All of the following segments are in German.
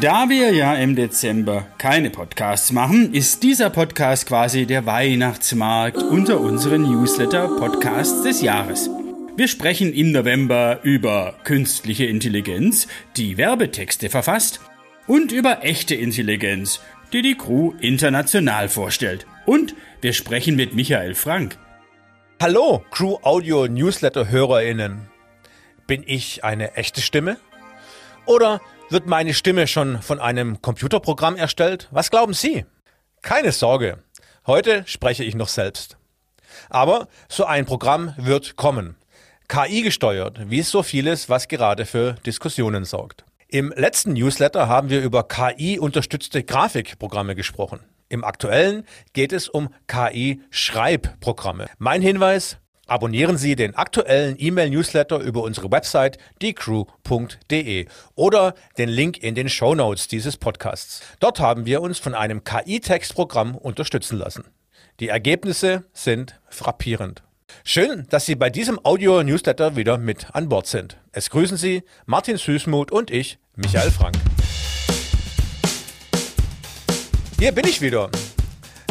Da wir ja im Dezember keine Podcasts machen, ist dieser Podcast quasi der Weihnachtsmarkt unter unseren Newsletter-Podcasts des Jahres. Wir sprechen im November über künstliche Intelligenz, die Werbetexte verfasst, und über echte Intelligenz, die die Crew international vorstellt. Und wir sprechen mit Michael Frank. Hallo, Crew Audio Newsletter HörerInnen. Bin ich eine echte Stimme? Oder wird meine Stimme schon von einem Computerprogramm erstellt? Was glauben Sie? Keine Sorge, heute spreche ich noch selbst. Aber so ein Programm wird kommen. KI gesteuert, wie so vieles, was gerade für Diskussionen sorgt. Im letzten Newsletter haben wir über KI-unterstützte Grafikprogramme gesprochen. Im aktuellen geht es um KI-Schreibprogramme. Mein Hinweis, Abonnieren Sie den aktuellen E-Mail-Newsletter über unsere Website diecrew.de oder den Link in den Show Notes dieses Podcasts. Dort haben wir uns von einem KI-Textprogramm unterstützen lassen. Die Ergebnisse sind frappierend. Schön, dass Sie bei diesem Audio-Newsletter wieder mit an Bord sind. Es grüßen Sie Martin Süßmuth und ich, Michael Frank. Hier bin ich wieder.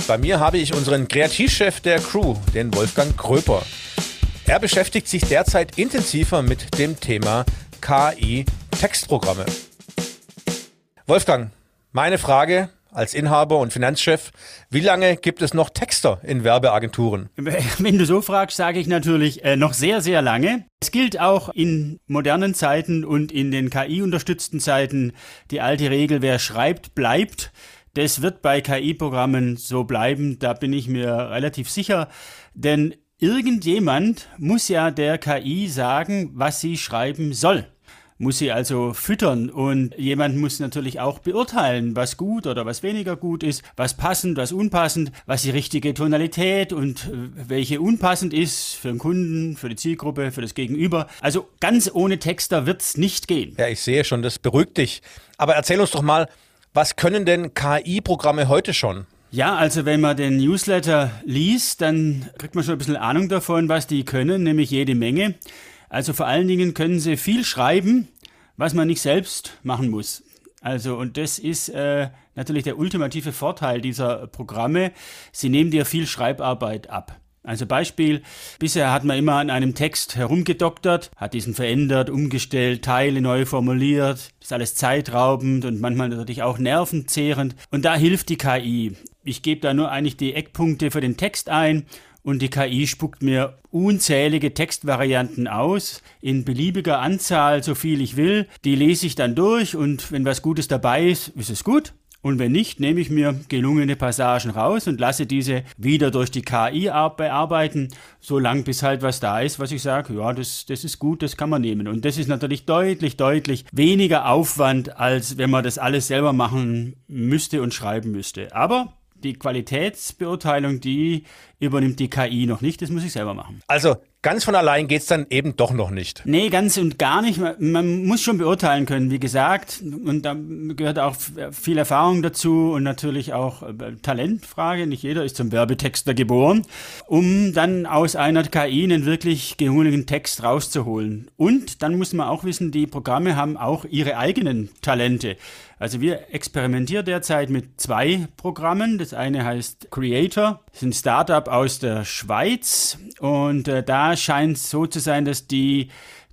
Bei mir habe ich unseren Kreativchef der Crew, den Wolfgang Kröper. Er beschäftigt sich derzeit intensiver mit dem Thema KI-Textprogramme. Wolfgang, meine Frage als Inhaber und Finanzchef, wie lange gibt es noch Texter in Werbeagenturen? Wenn du so fragst, sage ich natürlich äh, noch sehr, sehr lange. Es gilt auch in modernen Zeiten und in den KI-unterstützten Zeiten die alte Regel, wer schreibt, bleibt. Das wird bei KI-Programmen so bleiben, da bin ich mir relativ sicher, denn Irgendjemand muss ja der KI sagen, was sie schreiben soll. Muss sie also füttern und jemand muss natürlich auch beurteilen, was gut oder was weniger gut ist, was passend, was unpassend, was die richtige Tonalität und äh, welche unpassend ist für den Kunden, für die Zielgruppe, für das Gegenüber. Also ganz ohne Texter wird's nicht gehen. Ja, ich sehe schon, das beruhigt dich. Aber erzähl uns doch mal, was können denn KI-Programme heute schon? Ja, also wenn man den Newsletter liest, dann kriegt man schon ein bisschen Ahnung davon, was die können, nämlich jede Menge. Also vor allen Dingen können sie viel schreiben, was man nicht selbst machen muss. Also und das ist äh, natürlich der ultimative Vorteil dieser Programme. Sie nehmen dir viel Schreibarbeit ab. Also Beispiel, bisher hat man immer an einem Text herumgedoktert, hat diesen verändert, umgestellt, Teile neu formuliert, ist alles zeitraubend und manchmal natürlich auch nervenzehrend. Und da hilft die KI. Ich gebe da nur eigentlich die Eckpunkte für den Text ein und die KI spuckt mir unzählige Textvarianten aus, in beliebiger Anzahl, so viel ich will. Die lese ich dann durch und wenn was Gutes dabei ist, ist es gut. Und wenn nicht, nehme ich mir gelungene Passagen raus und lasse diese wieder durch die KI bearbeiten, so lang bis halt was da ist, was ich sage, ja, das, das ist gut, das kann man nehmen. Und das ist natürlich deutlich, deutlich weniger Aufwand, als wenn man das alles selber machen müsste und schreiben müsste. Aber die Qualitätsbeurteilung, die übernimmt die KI noch nicht, das muss ich selber machen. Also ganz von allein geht es dann eben doch noch nicht. Nee, ganz und gar nicht. Man, man, muss schon beurteilen können, wie gesagt. Und da gehört auch viel Erfahrung dazu und natürlich auch äh, Talentfrage. Nicht jeder ist zum Werbetexter geboren, um dann aus einer KI einen wirklich gelungenen Text rauszuholen. Und dann muss man auch wissen, die Programme haben auch ihre eigenen Talente. Also wir experimentieren derzeit mit zwei Programmen. Das eine heißt Creator, ist ein Startup aus der Schweiz und äh, da scheint es so zu sein, dass die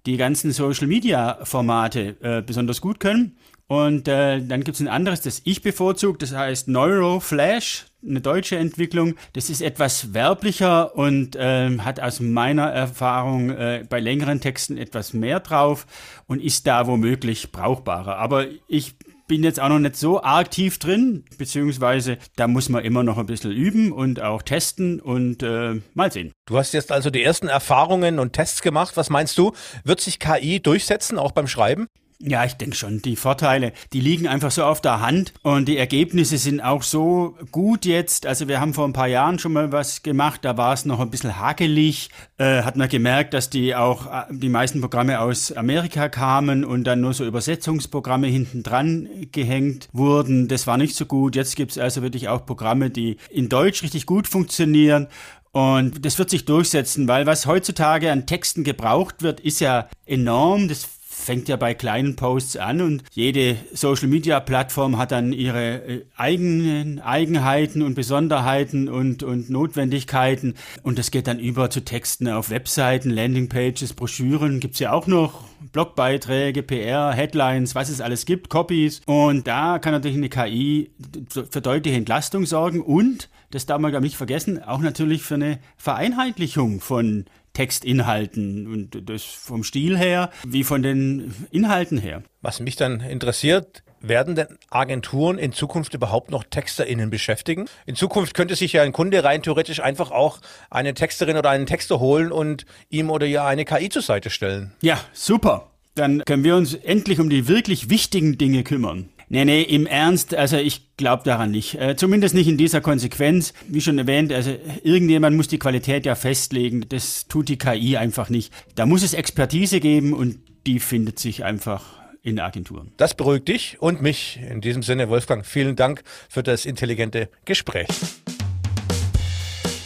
die ganzen Social-Media-Formate äh, besonders gut können. Und äh, dann gibt es ein anderes, das ich bevorzuge, das heißt Neuroflash, eine deutsche Entwicklung. Das ist etwas werblicher und äh, hat aus meiner Erfahrung äh, bei längeren Texten etwas mehr drauf und ist da womöglich brauchbarer. Aber ich bin jetzt auch noch nicht so tief drin, beziehungsweise da muss man immer noch ein bisschen üben und auch testen und äh, mal sehen. Du hast jetzt also die ersten Erfahrungen und Tests gemacht. Was meinst du? Wird sich KI durchsetzen, auch beim Schreiben? Ja, ich denke schon. Die Vorteile, die liegen einfach so auf der Hand und die Ergebnisse sind auch so gut jetzt. Also wir haben vor ein paar Jahren schon mal was gemacht, da war es noch ein bisschen hakelig. Äh, hat man gemerkt, dass die auch äh, die meisten Programme aus Amerika kamen und dann nur so Übersetzungsprogramme hinten dran gehängt wurden. Das war nicht so gut. Jetzt gibt es also wirklich auch Programme, die in Deutsch richtig gut funktionieren und das wird sich durchsetzen, weil was heutzutage an Texten gebraucht wird, ist ja enorm. Das fängt ja bei kleinen Posts an und jede Social-Media-Plattform hat dann ihre äh, eigenen Eigenheiten und Besonderheiten und, und Notwendigkeiten. Und das geht dann über zu Texten auf Webseiten, Landingpages, Broschüren, gibt's ja auch noch, Blogbeiträge, PR, Headlines, was es alles gibt, Copies. Und da kann natürlich eine KI für deutliche Entlastung sorgen und das darf man gar nicht vergessen, auch natürlich für eine Vereinheitlichung von Textinhalten und das vom Stil her wie von den Inhalten her. Was mich dann interessiert, werden denn Agenturen in Zukunft überhaupt noch TexterInnen beschäftigen? In Zukunft könnte sich ja ein Kunde rein theoretisch einfach auch eine Texterin oder einen Texter holen und ihm oder ihr eine KI zur Seite stellen. Ja, super. Dann können wir uns endlich um die wirklich wichtigen Dinge kümmern. Nee, nee, im Ernst, also ich glaube daran nicht. Äh, zumindest nicht in dieser Konsequenz. Wie schon erwähnt, also irgendjemand muss die Qualität ja festlegen. Das tut die KI einfach nicht. Da muss es Expertise geben und die findet sich einfach in Agenturen. Das beruhigt dich und mich. In diesem Sinne, Wolfgang, vielen Dank für das intelligente Gespräch.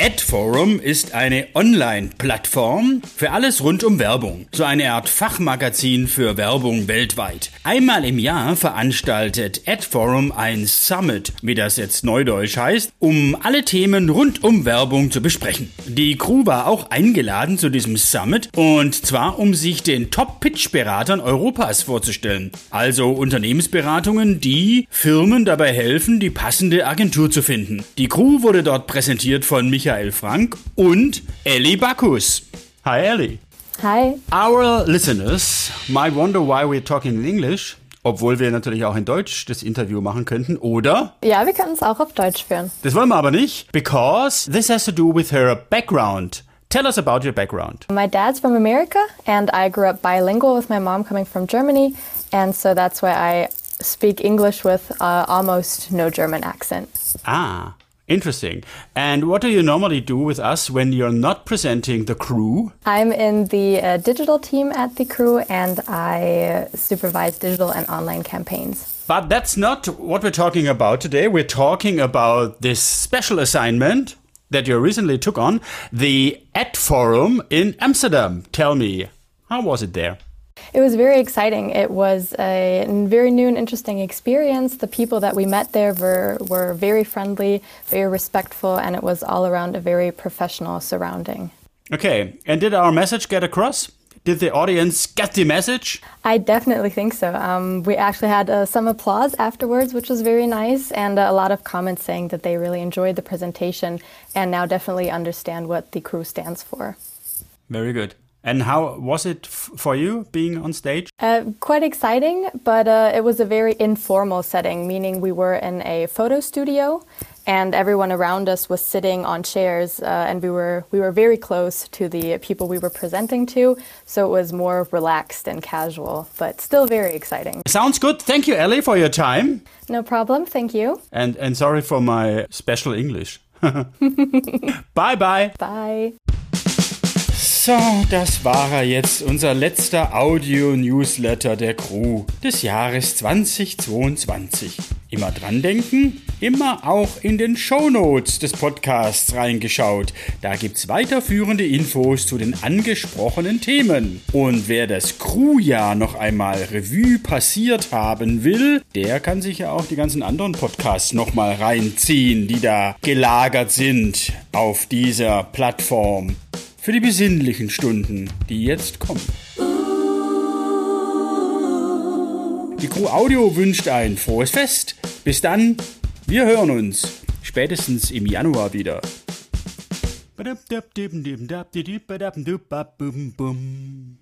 AdForum ist eine Online-Plattform für alles rund um Werbung. So eine Art Fachmagazin für Werbung weltweit. Einmal im Jahr veranstaltet AdForum ein Summit, wie das jetzt neudeutsch heißt, um alle Themen rund um Werbung zu besprechen. Die Crew war auch eingeladen zu diesem Summit und zwar um sich den Top-Pitch-Beratern Europas vorzustellen. Also Unternehmensberatungen, die Firmen dabei helfen, die passende Agentur zu finden. Die Crew wurde dort präsentiert von Michael Michael Frank und Ellie Bacchus. Hi Ellie. Hi. Our listeners might wonder why we're talking in English. Obwohl wir natürlich auch in Deutsch das Interview machen könnten, oder? Ja, wir können es auch auf Deutsch führen. Das wollen wir aber nicht, because this has to do with her background. Tell us about your background. My dad's from America, and I grew up bilingual with my mom coming from Germany, and so that's why I speak English with uh, almost no German accent. Ah. Interesting. And what do you normally do with us when you're not presenting the crew? I'm in the uh, digital team at the crew and I supervise digital and online campaigns. But that's not what we're talking about today. We're talking about this special assignment that you recently took on, the Ad Forum in Amsterdam. Tell me, how was it there? It was very exciting. It was a very new and interesting experience. The people that we met there were, were very friendly, very respectful, and it was all around a very professional surrounding. Okay, and did our message get across? Did the audience get the message? I definitely think so. Um, we actually had uh, some applause afterwards, which was very nice, and uh, a lot of comments saying that they really enjoyed the presentation and now definitely understand what the crew stands for. Very good. And how was it for you being on stage? Uh, quite exciting, but uh, it was a very informal setting, meaning we were in a photo studio and everyone around us was sitting on chairs uh, and we were we were very close to the people we were presenting to so it was more relaxed and casual but still very exciting. Sounds good. Thank you ellie for your time. No problem. Thank you. And and sorry for my special english. Bye bye bye So, das war er jetzt, unser letzter Audio-Newsletter der Crew des Jahres 2022. Immer dran denken, immer auch in den Shownotes des Podcasts reingeschaut. Da gibt's weiterführende Infos zu den angesprochenen Themen. Und wer das Crewjahr noch einmal Revue passiert haben will, der kann sich ja auch die ganzen anderen Podcasts nochmal reinziehen, die da gelagert sind auf dieser Plattform für die besinnlichen Stunden, die jetzt kommen. Die Crew Audio wünscht ein frohes Fest. Bis dann, wir hören uns spätestens im Januar wieder. Ba-dum-dum-dum-dum-dum-dum-dum-dum-dum-dum-dum-dum.